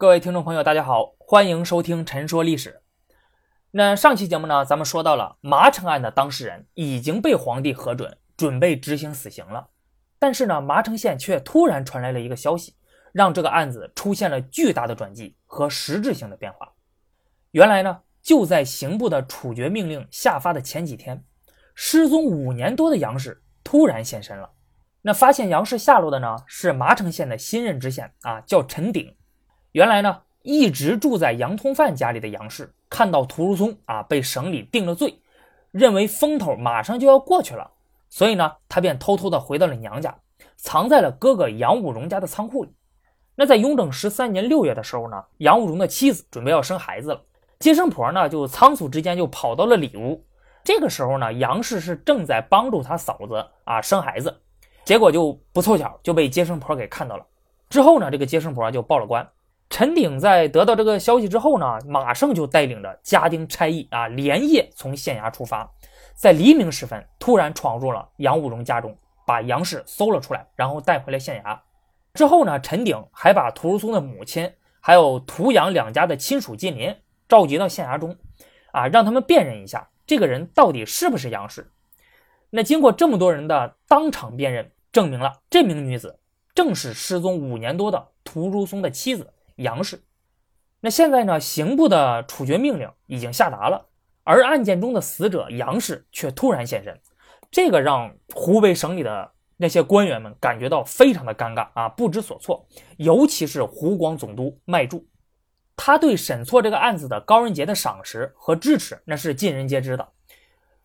各位听众朋友，大家好，欢迎收听《陈说历史》。那上期节目呢，咱们说到了麻城案的当事人已经被皇帝核准，准备执行死刑了。但是呢，麻城县却突然传来了一个消息，让这个案子出现了巨大的转机和实质性的变化。原来呢，就在刑部的处决命令下发的前几天，失踪五年多的杨氏突然现身了。那发现杨氏下落的呢，是麻城县的新任知县啊，叫陈鼎。原来呢，一直住在杨通范家里的杨氏。看到屠如松啊被省里定了罪，认为风头马上就要过去了，所以呢，他便偷偷的回到了娘家，藏在了哥哥杨武荣家的仓库里。那在雍正十三年六月的时候呢，杨武荣的妻子准备要生孩子了，接生婆呢就仓促之间就跑到了里屋。这个时候呢，杨氏是正在帮助他嫂子啊生孩子，结果就不凑巧就被接生婆给看到了。之后呢，这个接生婆就报了官。陈鼎在得到这个消息之后呢，马上就带领着家丁差役啊，连夜从县衙出发，在黎明时分突然闯入了杨武荣家中，把杨氏搜了出来，然后带回了县衙。之后呢，陈鼎还把屠如松的母亲，还有屠杨两家的亲属近邻召集到县衙中，啊，让他们辨认一下这个人到底是不是杨氏。那经过这么多人的当场辨认，证明了这名女子正是失踪五年多的屠如松的妻子。杨氏，那现在呢？刑部的处决命令已经下达了，而案件中的死者杨氏却突然现身，这个让湖北省里的那些官员们感觉到非常的尴尬啊，不知所措。尤其是湖广总督麦柱，他对审错这个案子的高仁杰的赏识和支持，那是尽人皆知的。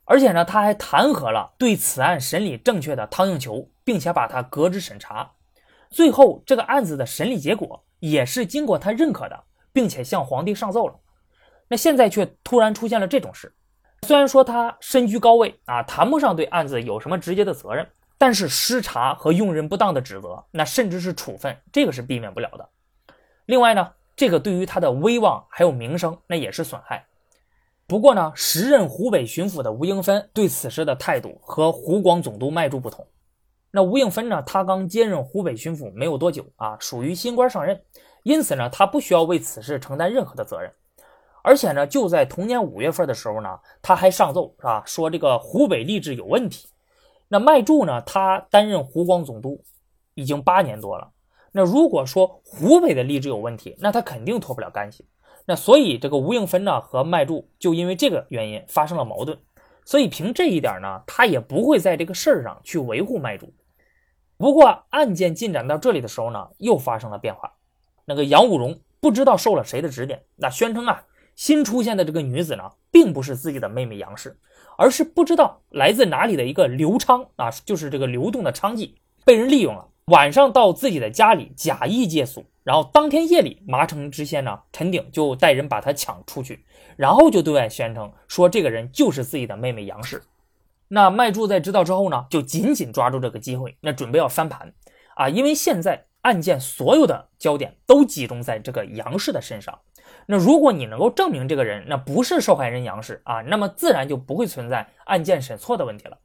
而且呢，他还弹劾了对此案审理正确的汤应求，并且把他革职审查。最后，这个案子的审理结果。也是经过他认可的，并且向皇帝上奏了。那现在却突然出现了这种事。虽然说他身居高位啊，谈不上对案子有什么直接的责任，但是失察和用人不当的指责，那甚至是处分，这个是避免不了的。另外呢，这个对于他的威望还有名声，那也是损害。不过呢，时任湖北巡抚的吴英芬对此事的态度和湖广总督麦柱不同。那吴应芬呢？他刚接任湖北巡抚没有多久啊，属于新官上任，因此呢，他不需要为此事承担任何的责任。而且呢，就在同年五月份的时候呢，他还上奏是吧？说这个湖北吏治有问题。那麦柱呢？他担任湖广总督已经八年多了。那如果说湖北的吏治有问题，那他肯定脱不了干系。那所以这个吴应芬呢和麦柱就因为这个原因发生了矛盾。所以凭这一点呢，他也不会在这个事儿上去维护麦柱。不过，案件进展到这里的时候呢，又发生了变化。那个杨武荣不知道受了谁的指点，那宣称啊，新出现的这个女子呢，并不是自己的妹妹杨氏，而是不知道来自哪里的一个刘昌啊，就是这个流动的娼妓，被人利用了。晚上到自己的家里假意借宿，然后当天夜里，麻城知县呢陈鼎就带人把她抢出去，然后就对外宣称说这个人就是自己的妹妹杨氏。那麦柱在知道之后呢，就紧紧抓住这个机会，那准备要翻盘啊！因为现在案件所有的焦点都集中在这个杨氏的身上。那如果你能够证明这个人那不是受害人杨氏啊，那么自然就不会存在案件审错的问题了。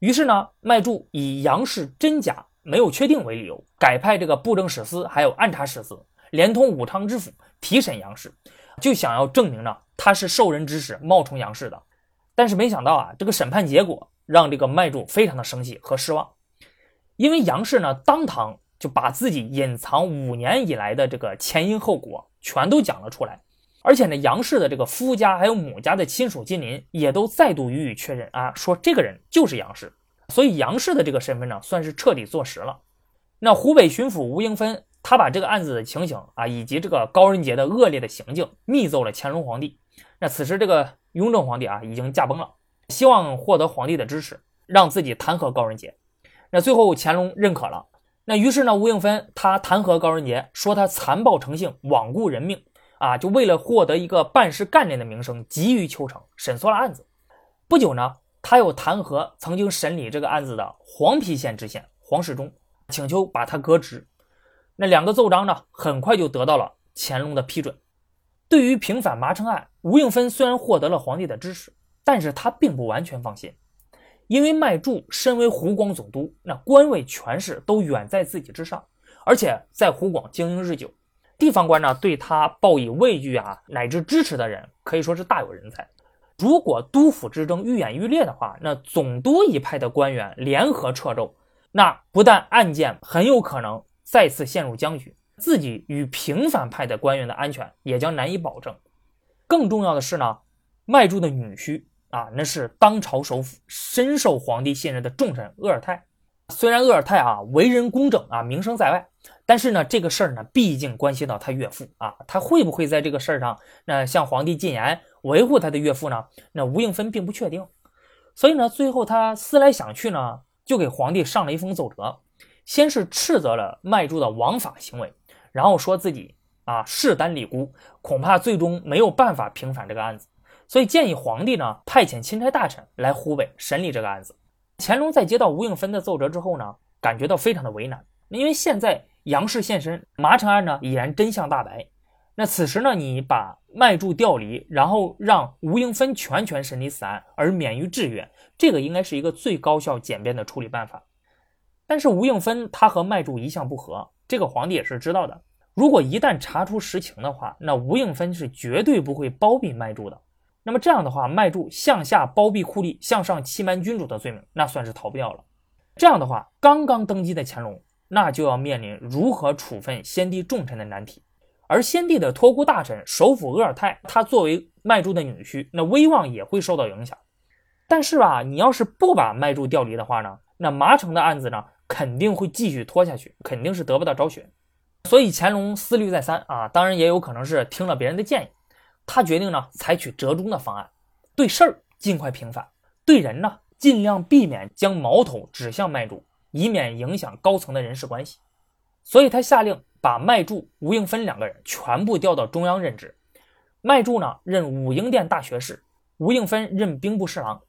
于是呢，麦柱以杨氏真假没有确定为理由，改派这个布政使司还有按察使司，连同武昌知府提审杨氏，就想要证明呢他是受人指使冒充杨氏的。但是没想到啊，这个审判结果让这个麦柱非常的生气和失望，因为杨氏呢当堂就把自己隐藏五年以来的这个前因后果全都讲了出来，而且呢杨氏的这个夫家还有母家的亲属近邻也都再度予以确认啊，说这个人就是杨氏，所以杨氏的这个身份呢算是彻底坐实了。那湖北巡抚吴英芬他把这个案子的情形啊以及这个高仁杰的恶劣的行径密奏了乾隆皇帝。那此时这个。雍正皇帝啊，已经驾崩了，希望获得皇帝的支持，让自己弹劾高仁杰。那最后乾隆认可了。那于是呢，吴应芬他弹劾高仁杰，说他残暴成性，罔顾人命啊，就为了获得一个办事干练的名声，急于求成，审错了案子。不久呢，他又弹劾曾经审理这个案子的黄陂县知县黄世忠，请求把他革职。那两个奏章呢，很快就得到了乾隆的批准。对于平反麻城案，吴应芬虽然获得了皇帝的支持，但是他并不完全放心，因为麦柱身为湖广总督，那官位权势都远在自己之上，而且在湖广经营日久，地方官呢对他报以畏惧啊，乃至支持的人可以说是大有人在。如果督府之争愈演愈烈的话，那总督一派的官员联合掣肘，那不但案件很有可能再次陷入僵局，自己与平反派的官员的安全也将难以保证。更重要的是呢，麦柱的女婿啊，那是当朝首辅，深受皇帝信任的重臣鄂尔泰。虽然鄂尔泰啊为人公正啊，名声在外，但是呢，这个事儿呢，毕竟关系到他岳父啊，他会不会在这个事儿上那向皇帝进言维护他的岳父呢？那吴应芬并不确定，所以呢，最后他思来想去呢，就给皇帝上了一封奏折，先是斥责了麦柱的枉法行为，然后说自己啊势单力孤，恐怕最终没有办法平反这个案子，所以建议皇帝呢派遣钦差大臣来湖北审理这个案子。乾隆在接到吴应芬的奏折之后呢，感觉到非常的为难，因为现在杨氏现身，麻城案呢已然真相大白。那此时呢，你把麦柱调离，然后让吴应芬全权审理此案，而免于制约，这个应该是一个最高效简便的处理办法。但是吴应芬他和麦柱一向不和，这个皇帝也是知道的。如果一旦查出实情的话，那吴应芬是绝对不会包庇麦柱的。那么这样的话，麦柱向下包庇酷吏，向上欺瞒君主的罪名，那算是逃不掉了。这样的话，刚刚登基的乾隆，那就要面临如何处分先帝重臣的难题。而先帝的托孤大臣首辅鄂尔泰，他作为麦柱的女婿，那威望也会受到影响。但是吧，你要是不把麦柱调离的话呢，那麻城的案子呢，肯定会继续拖下去，肯定是得不到昭雪。所以乾隆思虑再三啊，当然也有可能是听了别人的建议。他决定呢，采取折中的方案，对事儿尽快平反，对人呢尽量避免将矛头指向麦柱，以免影响高层的人事关系。所以他下令把麦柱、吴应芬两个人全部调到中央任职。麦柱呢任武英殿大学士，吴应芬任兵部侍郎。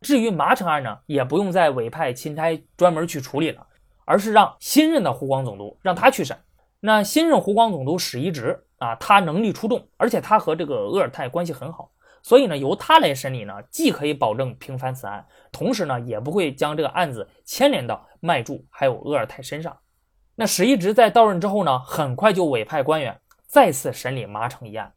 至于麻城案呢，也不用再委派钦差专门去处理了，而是让新任的湖广总督让他去审。那新任湖广总督史一直。啊，他能力出众，而且他和这个鄂尔泰关系很好，所以呢，由他来审理呢，既可以保证平反此案，同时呢，也不会将这个案子牵连到麦柱还有鄂尔泰身上。那史一直在到任之后呢，很快就委派官员再次审理麻城一案，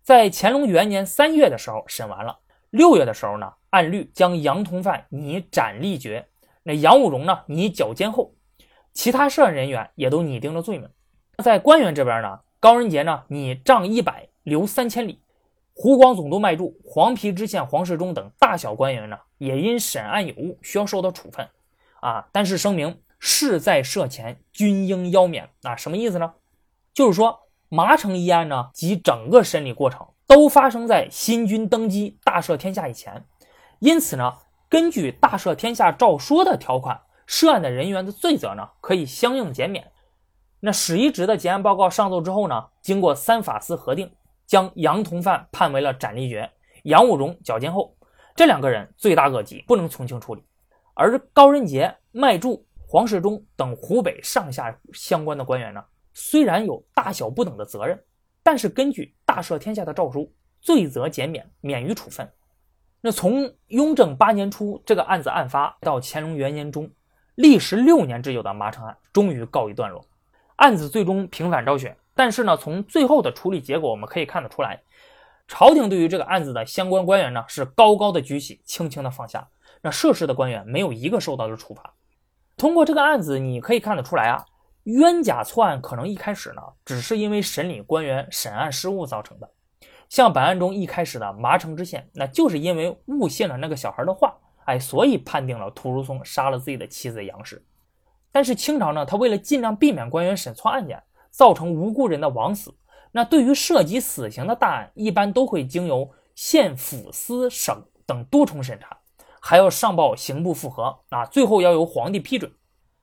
在乾隆元年三月的时候审完了，六月的时候呢，按律将杨同范拟斩立决，那杨武荣呢拟绞监候，其他涉案人员也都拟定了罪名。在官员这边呢。高仁杰呢，拟杖一百，留三千里。湖广总督麦柱、黄陂知县黄世忠等大小官员呢，也因审案有误，需要受到处分。啊，但是声明事在涉前，均应邀免。啊，什么意思呢？就是说麻城一案呢，及整个审理过程都发生在新君登基、大赦天下以前，因此呢，根据大赦天下诏说的条款，涉案的人员的罪责呢，可以相应减免。那史一直的结案报告上奏之后呢，经过三法司核定，将杨同范判为了斩立决，杨武荣绞监候，这两个人罪大恶极，不能从轻处理。而高仁杰、麦柱、黄世忠等湖北上下相关的官员呢，虽然有大小不等的责任，但是根据大赦天下的诏书，罪责减免，免于处分。那从雍正八年初这个案子案发到乾隆元年中，历时六年之久的麻城案终于告一段落。案子最终平反昭雪，但是呢，从最后的处理结果我们可以看得出来，朝廷对于这个案子的相关官员呢是高高的举起，轻轻的放下。那涉事的官员没有一个受到了处罚。通过这个案子，你可以看得出来啊，冤假错案可能一开始呢只是因为审理官员审案失误造成的。像本案中一开始的麻城知县，那就是因为误信了那个小孩的话，哎，所以判定了屠如松杀了自己的妻子杨氏。但是清朝呢，他为了尽量避免官员审错案件，造成无辜人的枉死，那对于涉及死刑的大案，一般都会经由县府司省等多重审查，还要上报刑部复核啊，最后要由皇帝批准。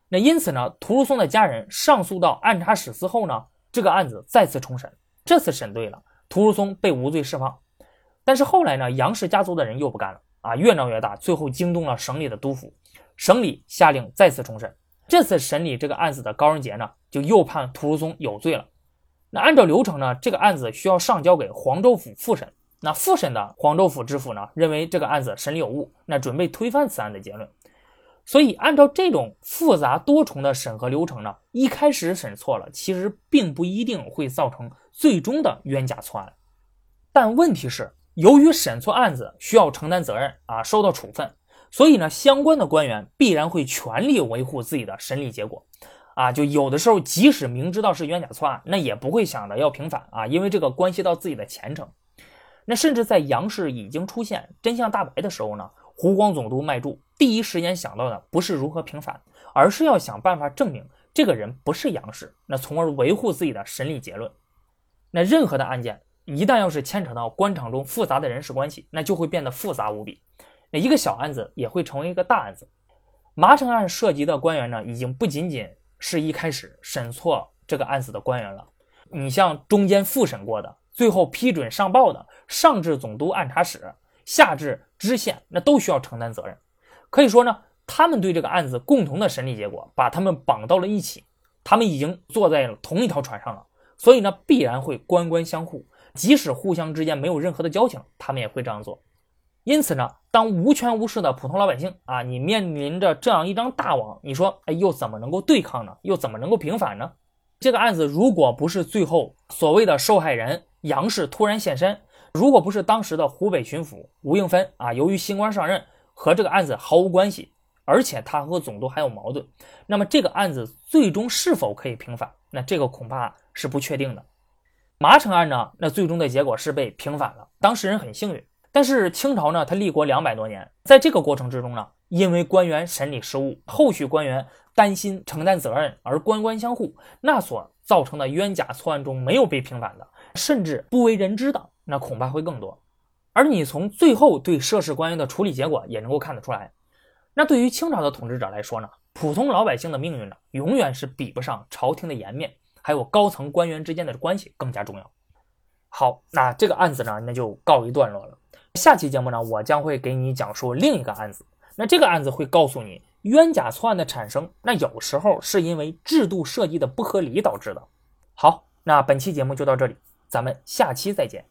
那因此呢，屠如松的家人上诉到按察使司后呢，这个案子再次重审，这次审对了，屠如松被无罪释放。但是后来呢，杨氏家族的人又不干了啊，越闹越大，最后惊动了省里的督府，省里下令再次重审。这次审理这个案子的高仁杰呢，就又判屠如松有罪了。那按照流程呢，这个案子需要上交给黄州府复审。那复审的黄州府知府呢，认为这个案子审理有误，那准备推翻此案的结论。所以按照这种复杂多重的审核流程呢，一开始审错了，其实并不一定会造成最终的冤假错案。但问题是，由于审错案子需要承担责任啊，受到处分，所以呢，相关的官员必然会全力维护自己的审理结果。啊，就有的时候，即使明知道是冤假错案，那也不会想着要平反啊，因为这个关系到自己的前程。那甚至在杨氏已经出现真相大白的时候呢，湖广总督麦柱第一时间想到的不是如何平反，而是要想办法证明这个人不是杨氏，那从而维护自己的审理结论。那任何的案件一旦要是牵扯到官场中复杂的人事关系，那就会变得复杂无比。那一个小案子也会成为一个大案子。麻城案涉及的官员呢，已经不仅仅。是一开始审错这个案子的官员了，你像中间复审过的，最后批准上报的，上至总督按察使，下至知县，那都需要承担责任。可以说呢，他们对这个案子共同的审理结果，把他们绑到了一起，他们已经坐在了同一条船上了，所以呢，必然会官官相护，即使互相之间没有任何的交情，他们也会这样做。因此呢，当无权无势的普通老百姓啊，你面临着这样一张大网，你说，哎，又怎么能够对抗呢？又怎么能够平反呢？这个案子如果不是最后所谓的受害人杨氏突然现身，如果不是当时的湖北巡抚吴应芬啊，由于新官上任和这个案子毫无关系，而且他和总督还有矛盾，那么这个案子最终是否可以平反？那这个恐怕是不确定的。麻城案呢，那最终的结果是被平反了，当事人很幸运。但是清朝呢，它立国两百多年，在这个过程之中呢，因为官员审理失误，后续官员担心承担责任而官官相护，那所造成的冤假错案中没有被平反的，甚至不为人知的，那恐怕会更多。而你从最后对涉事官员的处理结果也能够看得出来，那对于清朝的统治者来说呢，普通老百姓的命运呢，永远是比不上朝廷的颜面，还有高层官员之间的关系更加重要。好，那这个案子呢，那就告一段落了。下期节目呢，我将会给你讲述另一个案子。那这个案子会告诉你，冤假错案的产生，那有时候是因为制度设计的不合理导致的。好，那本期节目就到这里，咱们下期再见。